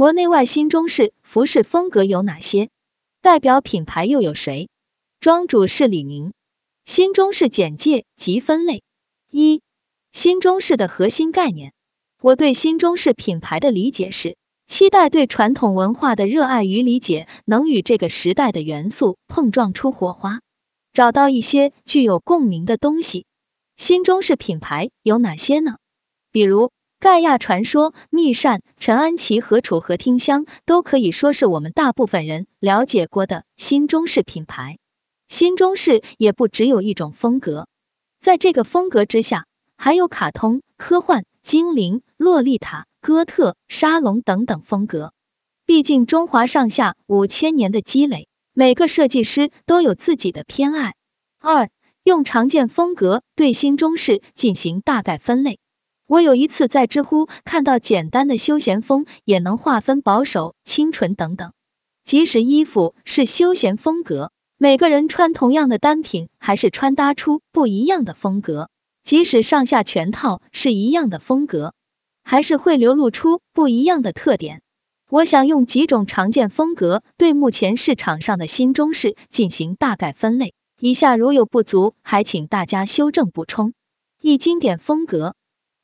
国内外新中式服饰风格有哪些？代表品牌又有谁？庄主是李宁。新中式简介及分类。一、新中式的核心概念。我对新中式品牌的理解是，期待对传统文化的热爱与理解，能与这个时代的元素碰撞出火花，找到一些具有共鸣的东西。新中式品牌有哪些呢？比如。盖亚传说、密扇、陈安琪和楚河听香都可以说是我们大部分人了解过的新中式品牌。新中式也不只有一种风格，在这个风格之下，还有卡通、科幻、精灵、洛丽塔、哥特、沙龙等等风格。毕竟中华上下五千年的积累，每个设计师都有自己的偏爱。二、用常见风格对新中式进行大概分类。我有一次在知乎看到，简单的休闲风也能划分保守、清纯等等。即使衣服是休闲风格，每个人穿同样的单品，还是穿搭出不一样的风格。即使上下全套是一样的风格，还是会流露出不一样的特点。我想用几种常见风格对目前市场上的新中式进行大概分类，以下如有不足，还请大家修正补充。一、经典风格。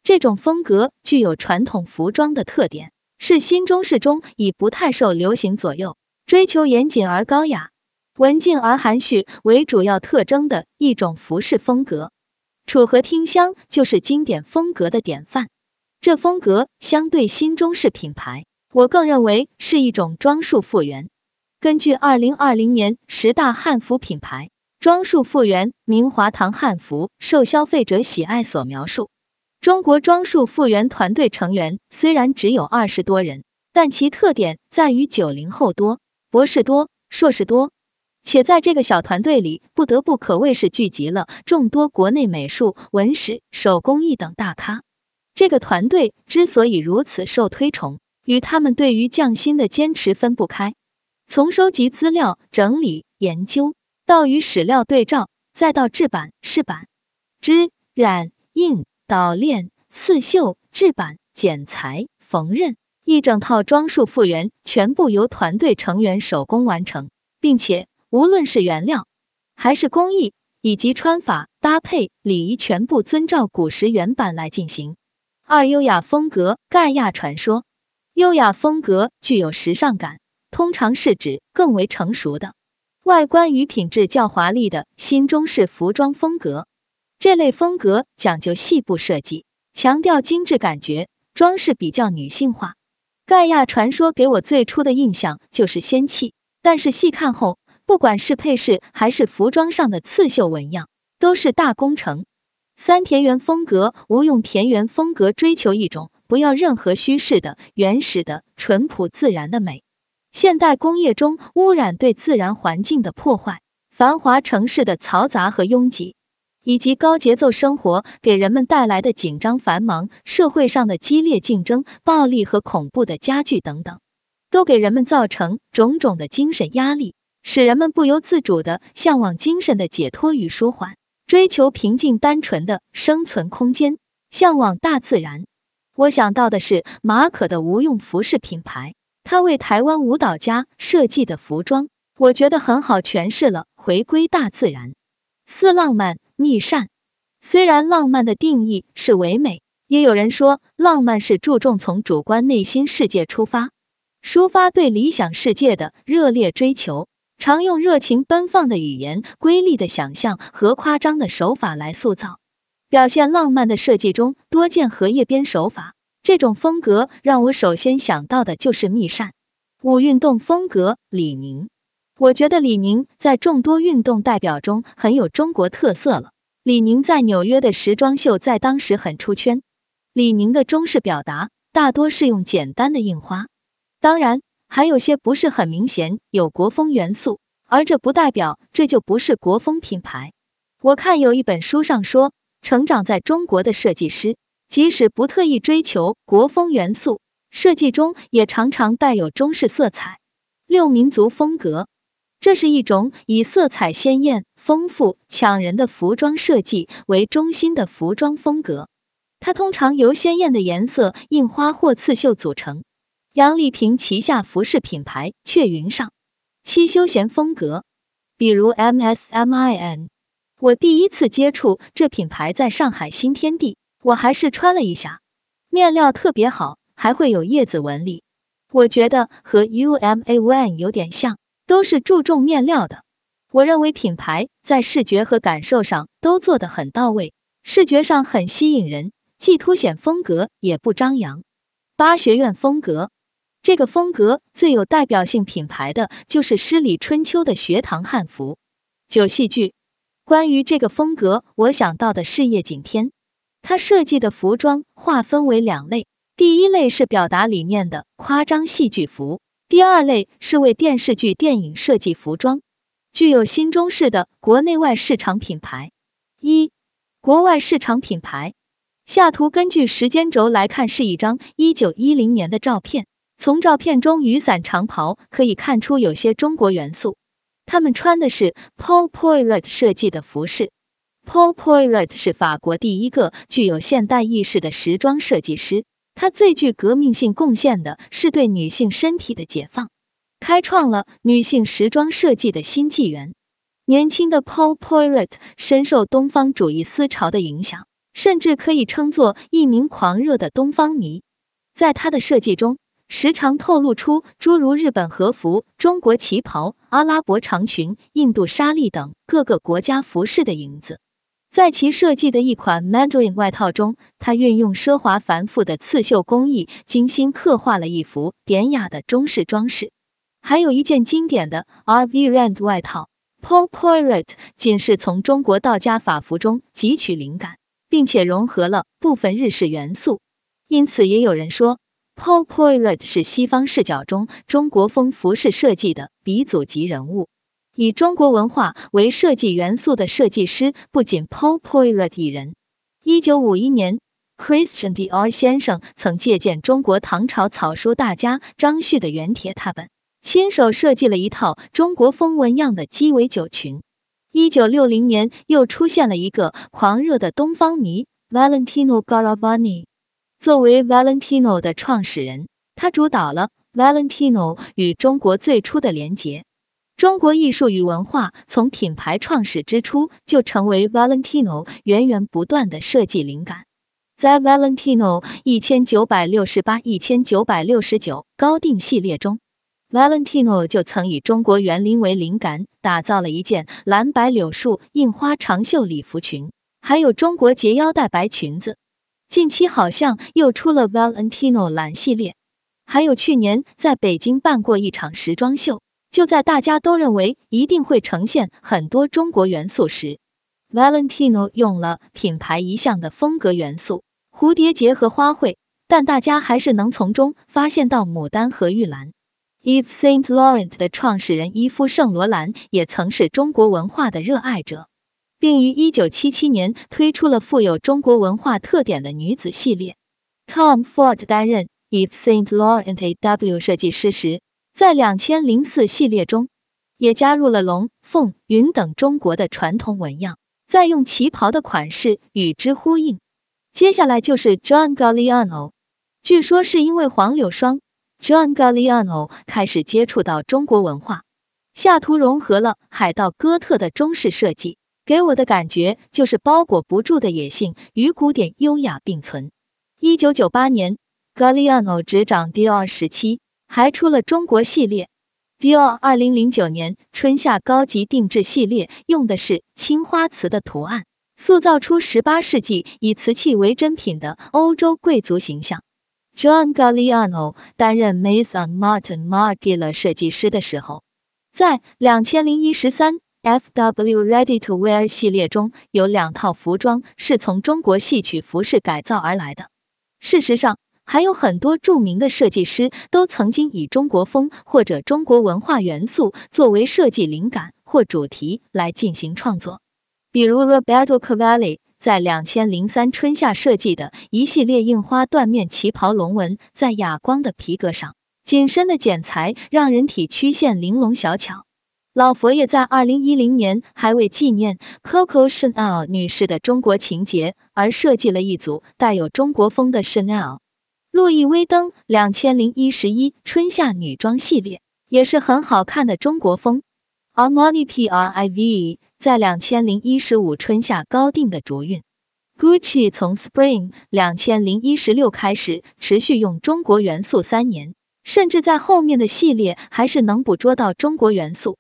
这种风格具有传统服装的特点，是新中式中以不太受流行左右，追求严谨而高雅、文静而含蓄为主要特征的一种服饰风格。楚河听香就是经典风格的典范。这风格相对新中式品牌，我更认为是一种装束复原。根据二零二零年十大汉服品牌装束复原明华堂汉服受消费者喜爱所描述。中国装束复原团队成员虽然只有二十多人，但其特点在于九零后多、博士多、硕士多，且在这个小团队里，不得不可谓是聚集了众多国内美术、文史、手工艺等大咖。这个团队之所以如此受推崇，与他们对于匠心的坚持分不开。从收集资料、整理、研究，到与史料对照，再到制版、试版、织、染、印。导链、刺绣、制版、剪裁、缝纫，一整套装束复原全部由团队成员手工完成，并且无论是原料还是工艺以及穿法搭配礼仪，全部遵照古时原版来进行。二、优雅风格，盖亚传说，优雅风格具有时尚感，通常是指更为成熟的外观与品质较华丽的新中式服装风格。这类风格讲究细部设计，强调精致感觉，装饰比较女性化。盖亚传说给我最初的印象就是仙气，但是细看后，不管是配饰还是服装上的刺绣纹样，都是大工程。三田园风格，无用田园风格，追求一种不要任何虚饰的原始的淳朴自然的美。现代工业中污染对自然环境的破坏，繁华城市的嘈杂和拥挤。以及高节奏生活给人们带来的紧张繁忙，社会上的激烈竞争、暴力和恐怖的加剧等等，都给人们造成种种的精神压力，使人们不由自主的向往精神的解脱与舒缓，追求平静单纯的生存空间，向往大自然。我想到的是马可的无用服饰品牌，他为台湾舞蹈家设计的服装，我觉得很好诠释了回归大自然。四浪漫。逆善，虽然浪漫的定义是唯美，也有人说浪漫是注重从主观内心世界出发，抒发对理想世界的热烈追求，常用热情奔放的语言、瑰丽的想象和夸张的手法来塑造。表现浪漫的设计中多见荷叶边手法，这种风格让我首先想到的就是密扇。五运动风格，李宁。我觉得李宁在众多运动代表中很有中国特色了。李宁在纽约的时装秀在当时很出圈。李宁的中式表达大多是用简单的印花，当然还有些不是很明显有国风元素，而这不代表这就不是国风品牌。我看有一本书上说，成长在中国的设计师，即使不特意追求国风元素，设计中也常常带有中式色彩。六民族风格。这是一种以色彩鲜艳、丰富、抢人的服装设计为中心的服装风格，它通常由鲜艳的颜色、印花或刺绣组成，杨丽萍旗下服饰品牌雀云上七休闲风格，比如 MSMIN。我第一次接触这品牌在上海新天地，我还是穿了一下，面料特别好，还会有叶子纹理。我觉得和 UMA ONE 有点像，都是注重面料的。我认为品牌在视觉和感受上都做得很到位，视觉上很吸引人，既凸显风格也不张扬。八学院风格，这个风格最有代表性品牌的就是诗里春秋的学堂汉服。九戏剧。关于这个风格，我想到的是叶景天，他设计的服装划分为两类，第一类是表达理念的夸张戏剧服，第二类是为电视剧、电影设计服装，具有新中式的国内外市场品牌。一、国外市场品牌。下图根据时间轴来看，是一张一九一零年的照片，从照片中雨伞长袍可以看出有些中国元素。他们穿的是 Paul Poiret 设计的服饰。Paul Poiret 是法国第一个具有现代意识的时装设计师。他最具革命性贡献的是对女性身体的解放，开创了女性时装设计的新纪元。年轻的 Paul Poiret 深受东方主义思潮的影响，甚至可以称作一名狂热的东方迷。在他的设计中，时常透露出诸如日本和服、中国旗袍、阿拉伯长裙、印度纱丽等各个国家服饰的影子。在其设计的一款 Mandarin 外套中，他运用奢华繁复的刺绣工艺，精心刻画了一幅典雅的中式装饰。还有一件经典的 R V Rand 外套，Paul Poiret 仅是从中国道家法服中汲取灵感，并且融合了部分日式元素。因此，也有人说。Paul Poiret 是西方视角中中国风服饰设计的鼻祖级人物，以中国文化为设计元素的设计师不仅 Paul Poiret 一人。一九五一年，Christian Dior 先生曾借鉴中国唐朝草书大家张旭的原帖拓本，亲手设计了一套中国风纹样的鸡尾酒裙。一九六零年，又出现了一个狂热的东方迷 Valentino Garavani。作为 Valentino 的创始人，他主导了 Valentino 与中国最初的连结。中国艺术与文化从品牌创始之初就成为 Valentino 源源不断的设计灵感。在 Valentino 一千九百六十八、一千九百六十九高定系列中，Valentino 就曾以中国园林为灵感，打造了一件蓝白柳树印花长袖礼服裙，还有中国结腰带白裙子。近期好像又出了 Valentino 蓝系列，还有去年在北京办过一场时装秀，就在大家都认为一定会呈现很多中国元素时，Valentino 用了品牌一向的风格元素蝴蝶结和花卉，但大家还是能从中发现到牡丹和玉兰。Yves Saint Laurent 的创始人伊夫圣罗兰也曾是中国文化的热爱者。并于一九七七年推出了富有中国文化特点的女子系列。Tom Ford 担任 Yves Saint Laurent AW 设计师时，在两千零四系列中也加入了龙、凤、云等中国的传统纹样，再用旗袍的款式与之呼应。接下来就是 John Galliano，据说是因为黄柳霜，John Galliano 开始接触到中国文化。下图融合了海盗哥特的中式设计。给我的感觉就是包裹不住的野性与古典优雅并存。一九九八年，Galliano 执掌 Dior 时期，还出了中国系列。Dior 二零零九年春夏高级定制系列用的是青花瓷的图案，塑造出十八世纪以瓷器为珍品的欧洲贵族形象。John Galliano 担任 Maison Martin Margiela 设计师的时候，在两千零一十三。F.W. Ready to Wear 系列中有两套服装是从中国戏曲服饰改造而来的。事实上，还有很多著名的设计师都曾经以中国风或者中国文化元素作为设计灵感或主题来进行创作。比如 Roberto Cavalli 在两千零三春夏设计的一系列印花缎面旗袍龙纹，在哑光的皮革上，紧身的剪裁让人体曲线玲珑小巧。老佛爷在二零一零年还为纪念 Coco Chanel 女士的中国情节而设计了一组带有中国风的 Chanel。路易威登两千零一十一春夏女装系列也是很好看的中国风。Armani Priv 在两千零一十五春夏高定的卓韵。Gucci 从 Spring 两千零一十六开始持续用中国元素三年，甚至在后面的系列还是能捕捉到中国元素。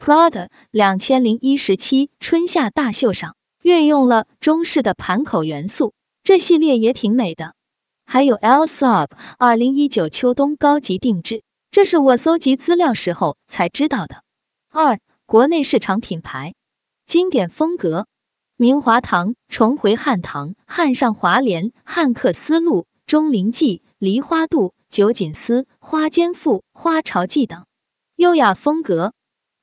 Prada 两千零一十七春夏大秀上运用了中式的盘口元素，这系列也挺美的。还有 El Sab 二零一九秋冬高级定制，这是我搜集资料时候才知道的。二、国内市场品牌经典风格：明华堂、重回汉唐、汉上华联、汉克丝路、钟灵记、梨花渡、九锦丝、花间赋、花朝记等。优雅风格：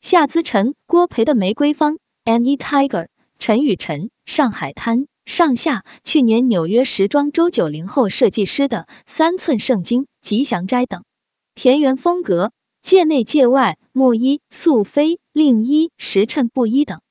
夏姿晨、郭培的玫瑰芳、Any Tiger、陈雨辰、上海滩。上下去年纽约时装周九零后设计师的三寸圣经吉祥斋等，田园风格界内界外木衣素菲令衣时衬布衣等，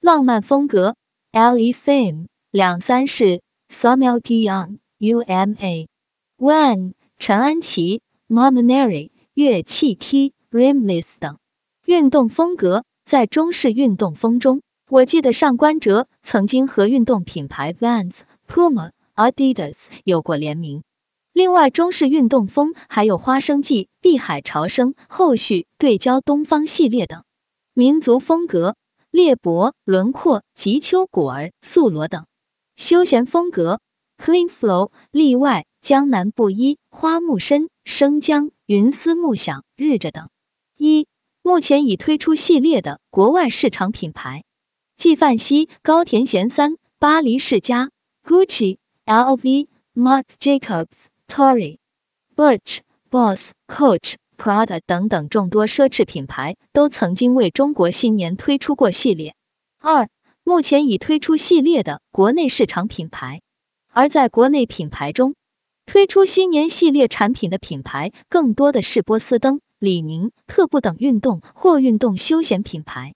浪漫风格 L E Fame 两三世 Samuel Gion U M A One 陈安琪 Mominary 乐器 Key Rimless 等，运动风格在中式运动风中。我记得上官哲曾经和运动品牌 Vans、Puma、Adidas 有过联名。另外，中式运动风还有花生记、碧海潮生、后续对焦东方系列等。民族风格列博、轮廓、吉丘果儿、素罗等。休闲风格 Clean Flow、例外、江南布衣、花木深、生姜、云丝木响、日着等。一、目前已推出系列的国外市场品牌。纪梵希、高田贤三、巴黎世家、Gucci、LV、Marc Jacobs、Tory、Birch、Boss、Coach、Prada 等等众多奢侈品牌都曾经为中国新年推出过系列。二、目前已推出系列的国内市场品牌，而在国内品牌中，推出新年系列产品的品牌更多的是波司登、李宁、特步等运动或运动休闲品牌。